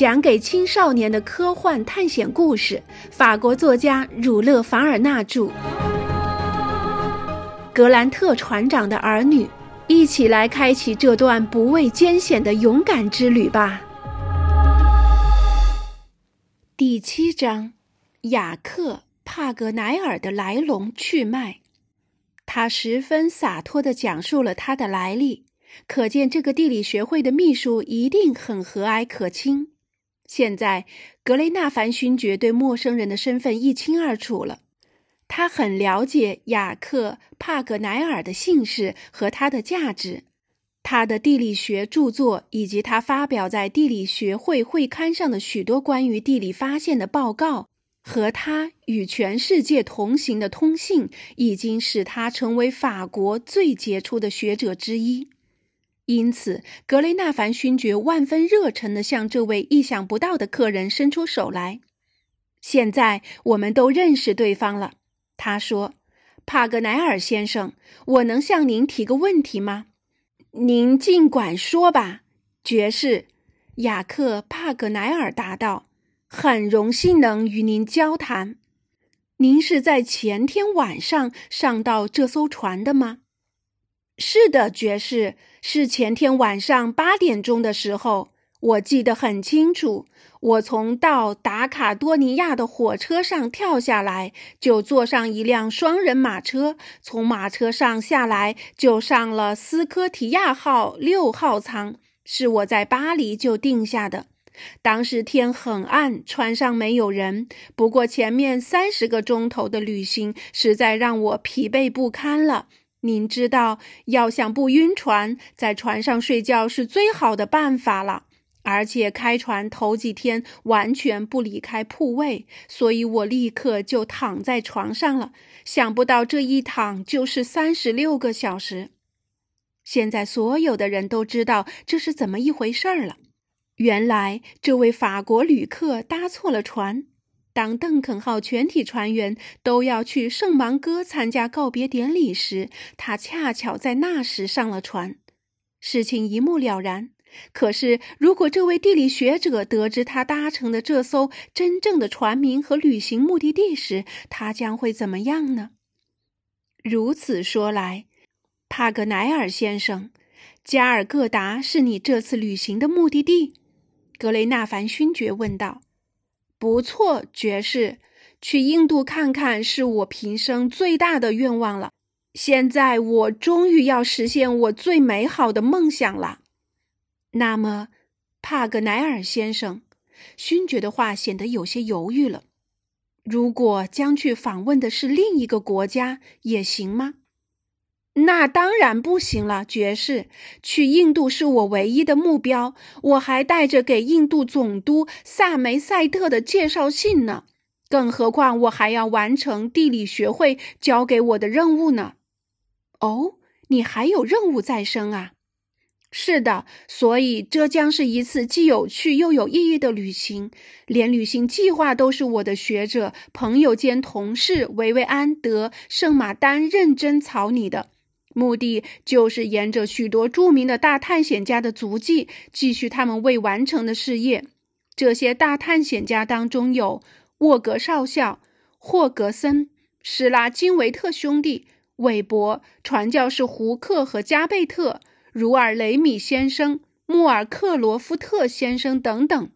讲给青少年的科幻探险故事，法国作家儒勒·凡尔纳著，《格兰特船长的儿女》，一起来开启这段不畏艰险的勇敢之旅吧。第七章：雅克·帕格奈尔的来龙去脉。他十分洒脱地讲述了他的来历。可见，这个地理学会的秘书一定很和蔼可亲。现在，格雷纳凡勋爵对陌生人的身份一清二楚了。他很了解雅克·帕格奈尔的姓氏和他的价值，他的地理学著作以及他发表在地理学会会刊上的许多关于地理发现的报告，和他与全世界同行的通信，已经使他成为法国最杰出的学者之一。因此，格雷纳凡勋爵万分热忱地向这位意想不到的客人伸出手来。现在我们都认识对方了，他说：“帕格奈尔先生，我能向您提个问题吗？”“您尽管说吧。”爵士雅克·帕格奈尔答道。“很荣幸能与您交谈。您是在前天晚上上到这艘船的吗？”“是的，爵士。”是前天晚上八点钟的时候，我记得很清楚。我从到达卡多尼亚的火车上跳下来，就坐上一辆双人马车，从马车上下来就上了斯科提亚号六号舱，是我在巴黎就定下的。当时天很暗，船上没有人。不过前面三十个钟头的旅行实在让我疲惫不堪了。您知道，要想不晕船，在船上睡觉是最好的办法了。而且开船头几天完全不离开铺位，所以我立刻就躺在床上了。想不到这一躺就是三十六个小时。现在所有的人都知道这是怎么一回事儿了。原来这位法国旅客搭错了船。当邓肯号全体船员都要去圣芒戈参加告别典礼时，他恰巧在那时上了船，事情一目了然。可是，如果这位地理学者得知他搭乘的这艘真正的船名和旅行目的地时，他将会怎么样呢？如此说来，帕格奈尔先生，加尔各答是你这次旅行的目的地？格雷纳凡勋爵问道。不错，爵士，去印度看看是我平生最大的愿望了。现在我终于要实现我最美好的梦想了。那么，帕格奈尔先生，勋爵的话显得有些犹豫了。如果将去访问的是另一个国家，也行吗？那当然不行了，爵士。去印度是我唯一的目标，我还带着给印度总督萨梅塞特的介绍信呢。更何况我还要完成地理学会交给我的任务呢。哦，你还有任务在身啊？是的，所以这将是一次既有趣又有意义的旅行。连旅行计划都是我的学者、朋友兼同事维维安德圣马丹认真草拟的。目的就是沿着许多著名的大探险家的足迹，继续他们未完成的事业。这些大探险家当中有沃格少校、霍格森、施拉金维特兄弟、韦伯、传教士胡克和加贝特、茹尔雷米先生、穆尔克罗夫特先生等等。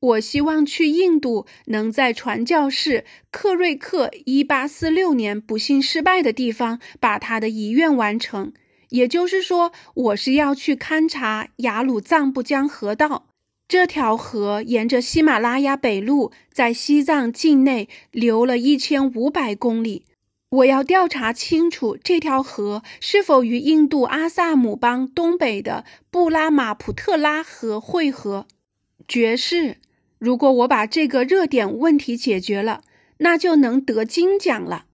我希望去印度，能在传教士克瑞克一八四六年不幸失败的地方把他的遗愿完成。也就是说，我是要去勘察雅鲁藏布江河道。这条河沿着喜马拉雅北路，在西藏境内流了一千五百公里。我要调查清楚这条河是否与印度阿萨姆邦东北的布拉马普特拉河汇合。爵士。如果我把这个热点问题解决了，那就能得金奖了。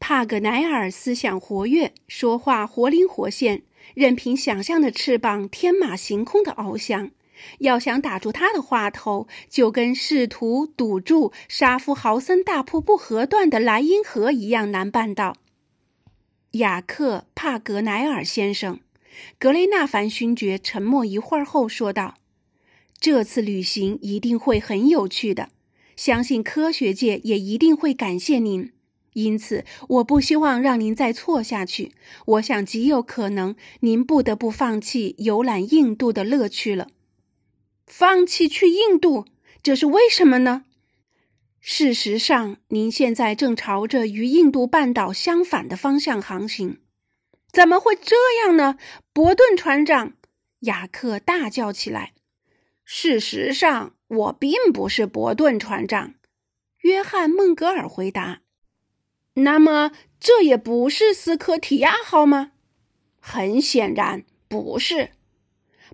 帕格奈尔思想活跃，说话活灵活现，任凭想象的翅膀天马行空的翱翔。要想打住他的话头，就跟试图堵住沙夫豪森大瀑布河段的莱茵河一样难办到。雅克·帕格奈尔先生，格雷纳凡勋爵沉默一会儿后说道。这次旅行一定会很有趣的，相信科学界也一定会感谢您。因此，我不希望让您再错下去。我想极有可能您不得不放弃游览印度的乐趣了。放弃去印度，这是为什么呢？事实上，您现在正朝着与印度半岛相反的方向航行。怎么会这样呢？伯顿船长，雅克大叫起来。事实上，我并不是伯顿船长，约翰·孟格尔回答。那么，这也不是斯科提亚号吗？很显然不是。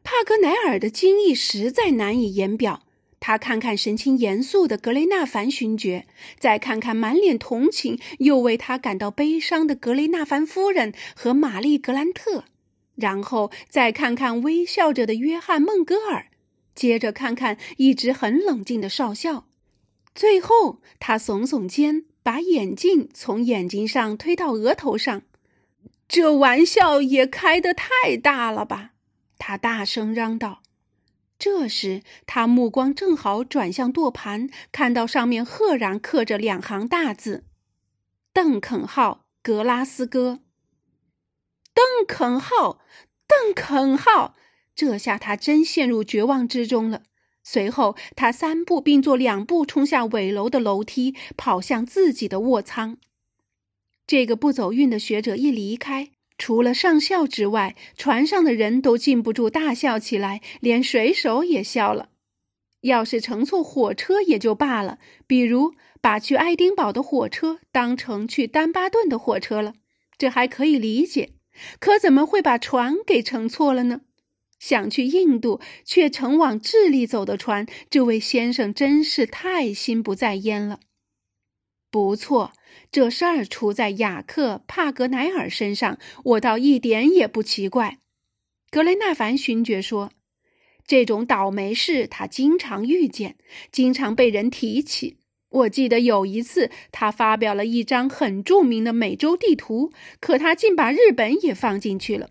帕格奈尔的惊异实在难以言表。他看看神情严肃的格雷纳凡勋爵，再看看满脸同情又为他感到悲伤的格雷纳凡夫人和玛丽格兰特，然后再看看微笑着的约翰孟格尔，接着看看一直很冷静的少校，最后他耸耸肩。把眼镜从眼睛上推到额头上，这玩笑也开得太大了吧！他大声嚷道。这时，他目光正好转向舵盘，看到上面赫然刻着两行大字：“邓肯号，格拉斯哥。”邓肯号，邓肯号！这下他真陷入绝望之中了。随后，他三步并作两步冲下尾楼的楼梯，跑向自己的卧舱。这个不走运的学者一离开，除了上校之外，船上的人都禁不住大笑起来，连水手也笑了。要是乘错火车也就罢了，比如把去爱丁堡的火车当成去丹巴顿的火车了，这还可以理解。可怎么会把船给乘错了呢？想去印度却乘往智利走的船，这位先生真是太心不在焉了。不错，这事儿出在雅克·帕格奈尔身上，我倒一点也不奇怪。格雷纳凡勋爵说：“这种倒霉事他经常遇见，经常被人提起。我记得有一次，他发表了一张很著名的美洲地图，可他竟把日本也放进去了。”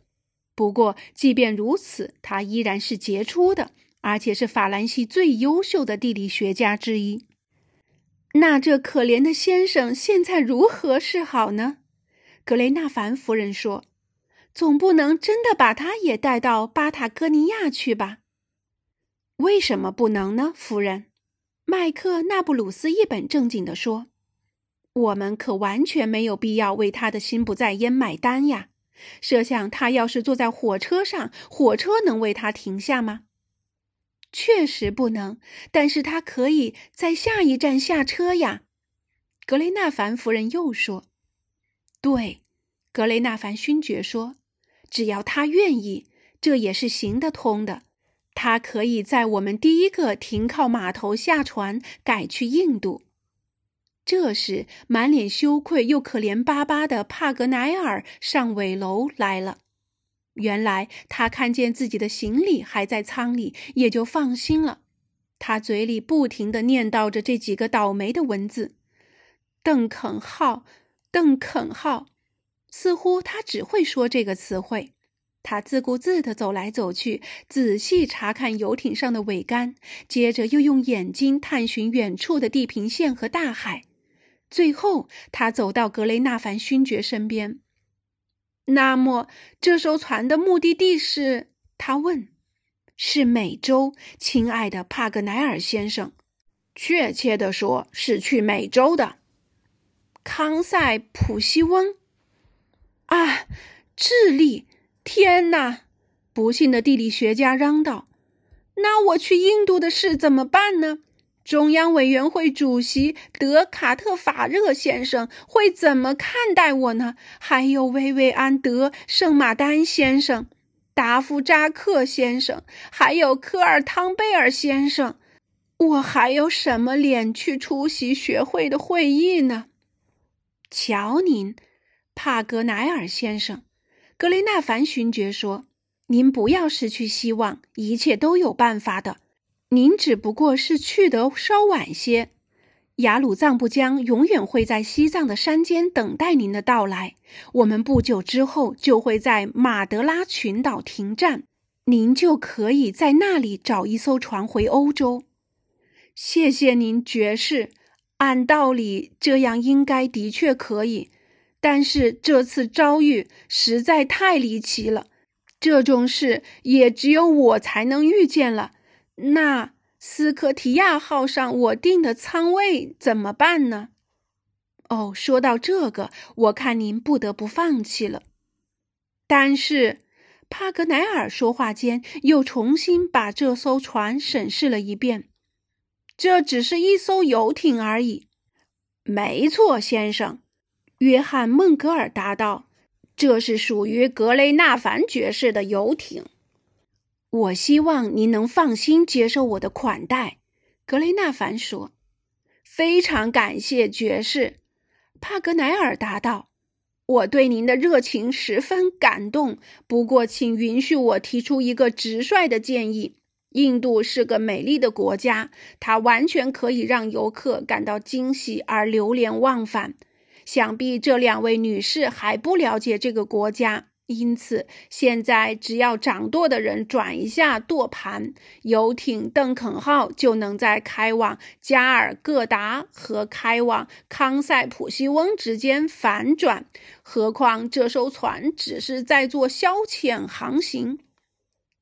不过，即便如此，他依然是杰出的，而且是法兰西最优秀的地理学家之一。那这可怜的先生现在如何是好呢？格雷纳凡夫人说：“总不能真的把他也带到巴塔哥尼亚去吧？”为什么不能呢，夫人？麦克纳布鲁斯一本正经地说：“我们可完全没有必要为他的心不在焉买单呀。”设想他要是坐在火车上，火车能为他停下吗？确实不能，但是他可以在下一站下车呀。格雷纳凡夫人又说：“对。”格雷纳凡勋爵说：“只要他愿意，这也是行得通的。他可以在我们第一个停靠码头下船，改去印度。”这时，满脸羞愧又可怜巴巴的帕格奈尔上尾楼来了。原来他看见自己的行李还在舱里，也就放心了。他嘴里不停地念叨着这几个倒霉的文字：“邓肯号，邓肯号。”似乎他只会说这个词汇。他自顾自地走来走去，仔细查看游艇上的桅杆，接着又用眼睛探寻远处的地平线和大海。最后，他走到格雷纳凡勋爵身边。那么，这艘船的目的地是？他问。是美洲，亲爱的帕格奈尔先生。确切的说，是去美洲的。康塞普西翁。啊，智利！天哪！不幸的地理学家嚷道：“那我去印度的事怎么办呢？”中央委员会主席德卡特法热先生会怎么看待我呢？还有薇薇安德圣马丹先生、达夫扎克先生，还有科尔汤贝尔先生，我还有什么脸去出席学会的会议呢？瞧您，帕格奈尔先生，格雷纳凡勋爵说：“您不要失去希望，一切都有办法的。”您只不过是去得稍晚些，雅鲁藏布江永远会在西藏的山间等待您的到来。我们不久之后就会在马德拉群岛停站。您就可以在那里找一艘船回欧洲。谢谢您，爵士。按道理，这样应该的确可以，但是这次遭遇实在太离奇了。这种事也只有我才能遇见了。那斯科提亚号上我订的舱位怎么办呢？哦，说到这个，我看您不得不放弃了。但是，帕格奈尔说话间又重新把这艘船审视了一遍。这只是一艘游艇而已。没错，先生，约翰·孟格尔答道：“这是属于格雷纳凡爵士的游艇。”我希望您能放心接受我的款待，格雷纳凡说。“非常感谢，爵士。”帕格奈尔答道。我对您的热情十分感动，不过，请允许我提出一个直率的建议。印度是个美丽的国家，它完全可以让游客感到惊喜而流连忘返。想必这两位女士还不了解这个国家。因此，现在只要掌舵的人转一下舵盘，游艇“邓肯号”就能在开往加尔各答和开往康塞普西翁之间反转。何况这艘船只是在做消遣航行。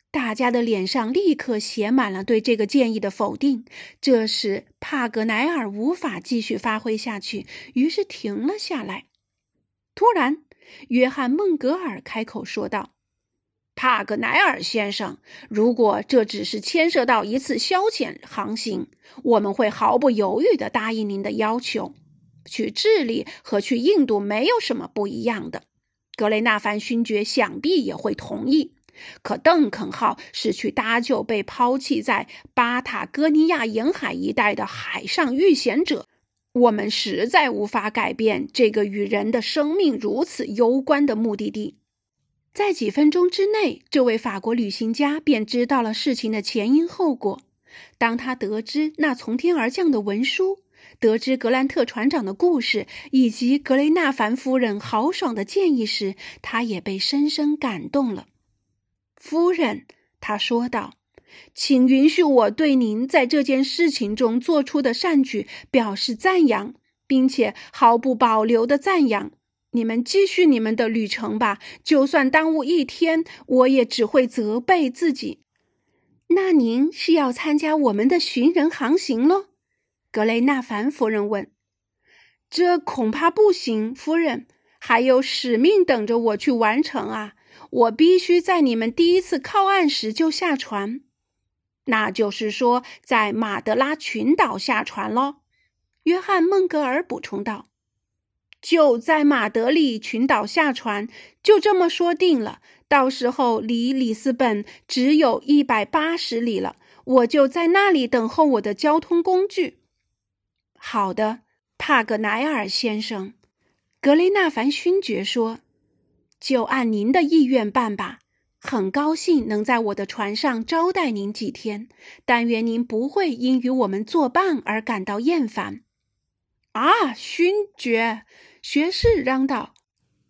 大家的脸上立刻写满了对这个建议的否定，这时帕格奈尔无法继续发挥下去，于是停了下来。突然。约翰·孟格尔开口说道：“帕格奈尔先生，如果这只是牵涉到一次消遣航行，我们会毫不犹豫地答应您的要求。去智利和去印度没有什么不一样的。格雷纳凡勋爵想必也会同意。可邓肯号是去搭救被抛弃在巴塔哥尼亚沿海一带的海上遇险者。”我们实在无法改变这个与人的生命如此攸关的目的地。在几分钟之内，这位法国旅行家便知道了事情的前因后果。当他得知那从天而降的文书，得知格兰特船长的故事，以及格雷纳凡夫人豪爽的建议时，他也被深深感动了。夫人，他说道。请允许我对您在这件事情中做出的善举表示赞扬，并且毫不保留的赞扬。你们继续你们的旅程吧，就算耽误一天，我也只会责备自己。那您是要参加我们的寻人航行喽？格雷纳凡夫人问。这恐怕不行，夫人，还有使命等着我去完成啊！我必须在你们第一次靠岸时就下船。那就是说，在马德拉群岛下船喽。约翰·孟格尔补充道：“就在马德里群岛下船，就这么说定了。到时候离里斯本只有一百八十里了，我就在那里等候我的交通工具。”好的，帕格奈尔先生，格雷纳凡勋爵说：“就按您的意愿办吧。”很高兴能在我的船上招待您几天，但愿您不会因与我们作伴而感到厌烦。啊，勋爵！学士嚷道：“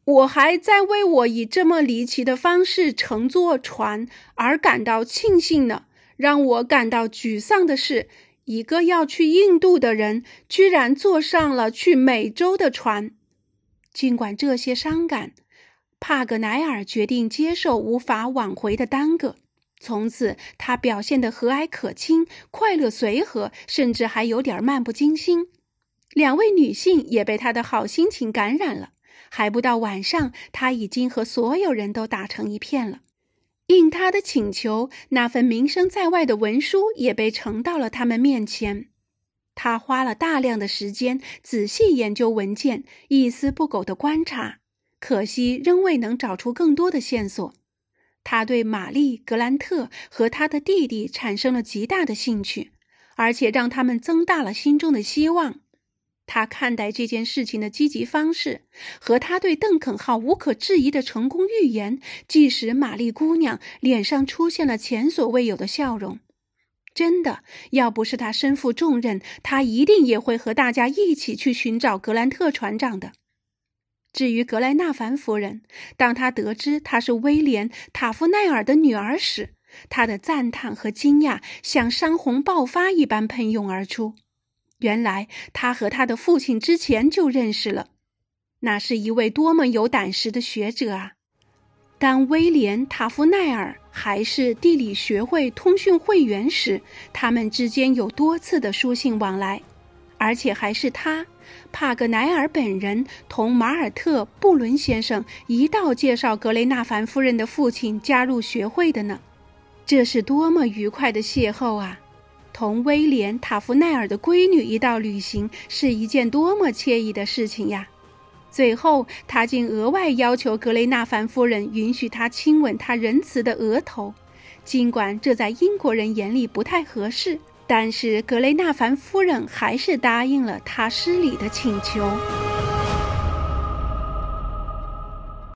我还在为我以这么离奇的方式乘坐船而感到庆幸呢。让我感到沮丧的是，一个要去印度的人居然坐上了去美洲的船。尽管这些伤感。”帕格奈尔决定接受无法挽回的耽搁。从此，他表现得和蔼可亲、快乐随和，甚至还有点漫不经心。两位女性也被他的好心情感染了。还不到晚上，他已经和所有人都打成一片了。应他的请求，那份名声在外的文书也被呈到了他们面前。他花了大量的时间仔细研究文件，一丝不苟的观察。可惜仍未能找出更多的线索。他对玛丽·格兰特和他的弟弟产生了极大的兴趣，而且让他们增大了心中的希望。他看待这件事情的积极方式和他对邓肯号无可置疑的成功预言，即使玛丽姑娘脸上出现了前所未有的笑容。真的，要不是他身负重任，他一定也会和大家一起去寻找格兰特船长的。至于格莱纳凡夫人，当她得知她是威廉·塔夫奈尔的女儿时，她的赞叹和惊讶像山洪爆发一般喷涌而出。原来他和他的父亲之前就认识了，那是一位多么有胆识的学者啊！当威廉·塔夫奈尔还是地理学会通讯会员时，他们之间有多次的书信往来，而且还是他帕格奈尔本人同马尔特·布伦先生一道介绍格雷纳凡夫人的父亲加入学会的呢。这是多么愉快的邂逅啊！同威廉·塔夫奈尔的闺女一道旅行是一件多么惬意的事情呀！最后，他竟额外要求格雷纳凡夫人允许他亲吻他仁慈的额头，尽管这在英国人眼里不太合适，但是格雷纳凡夫人还是答应了他失礼的请求。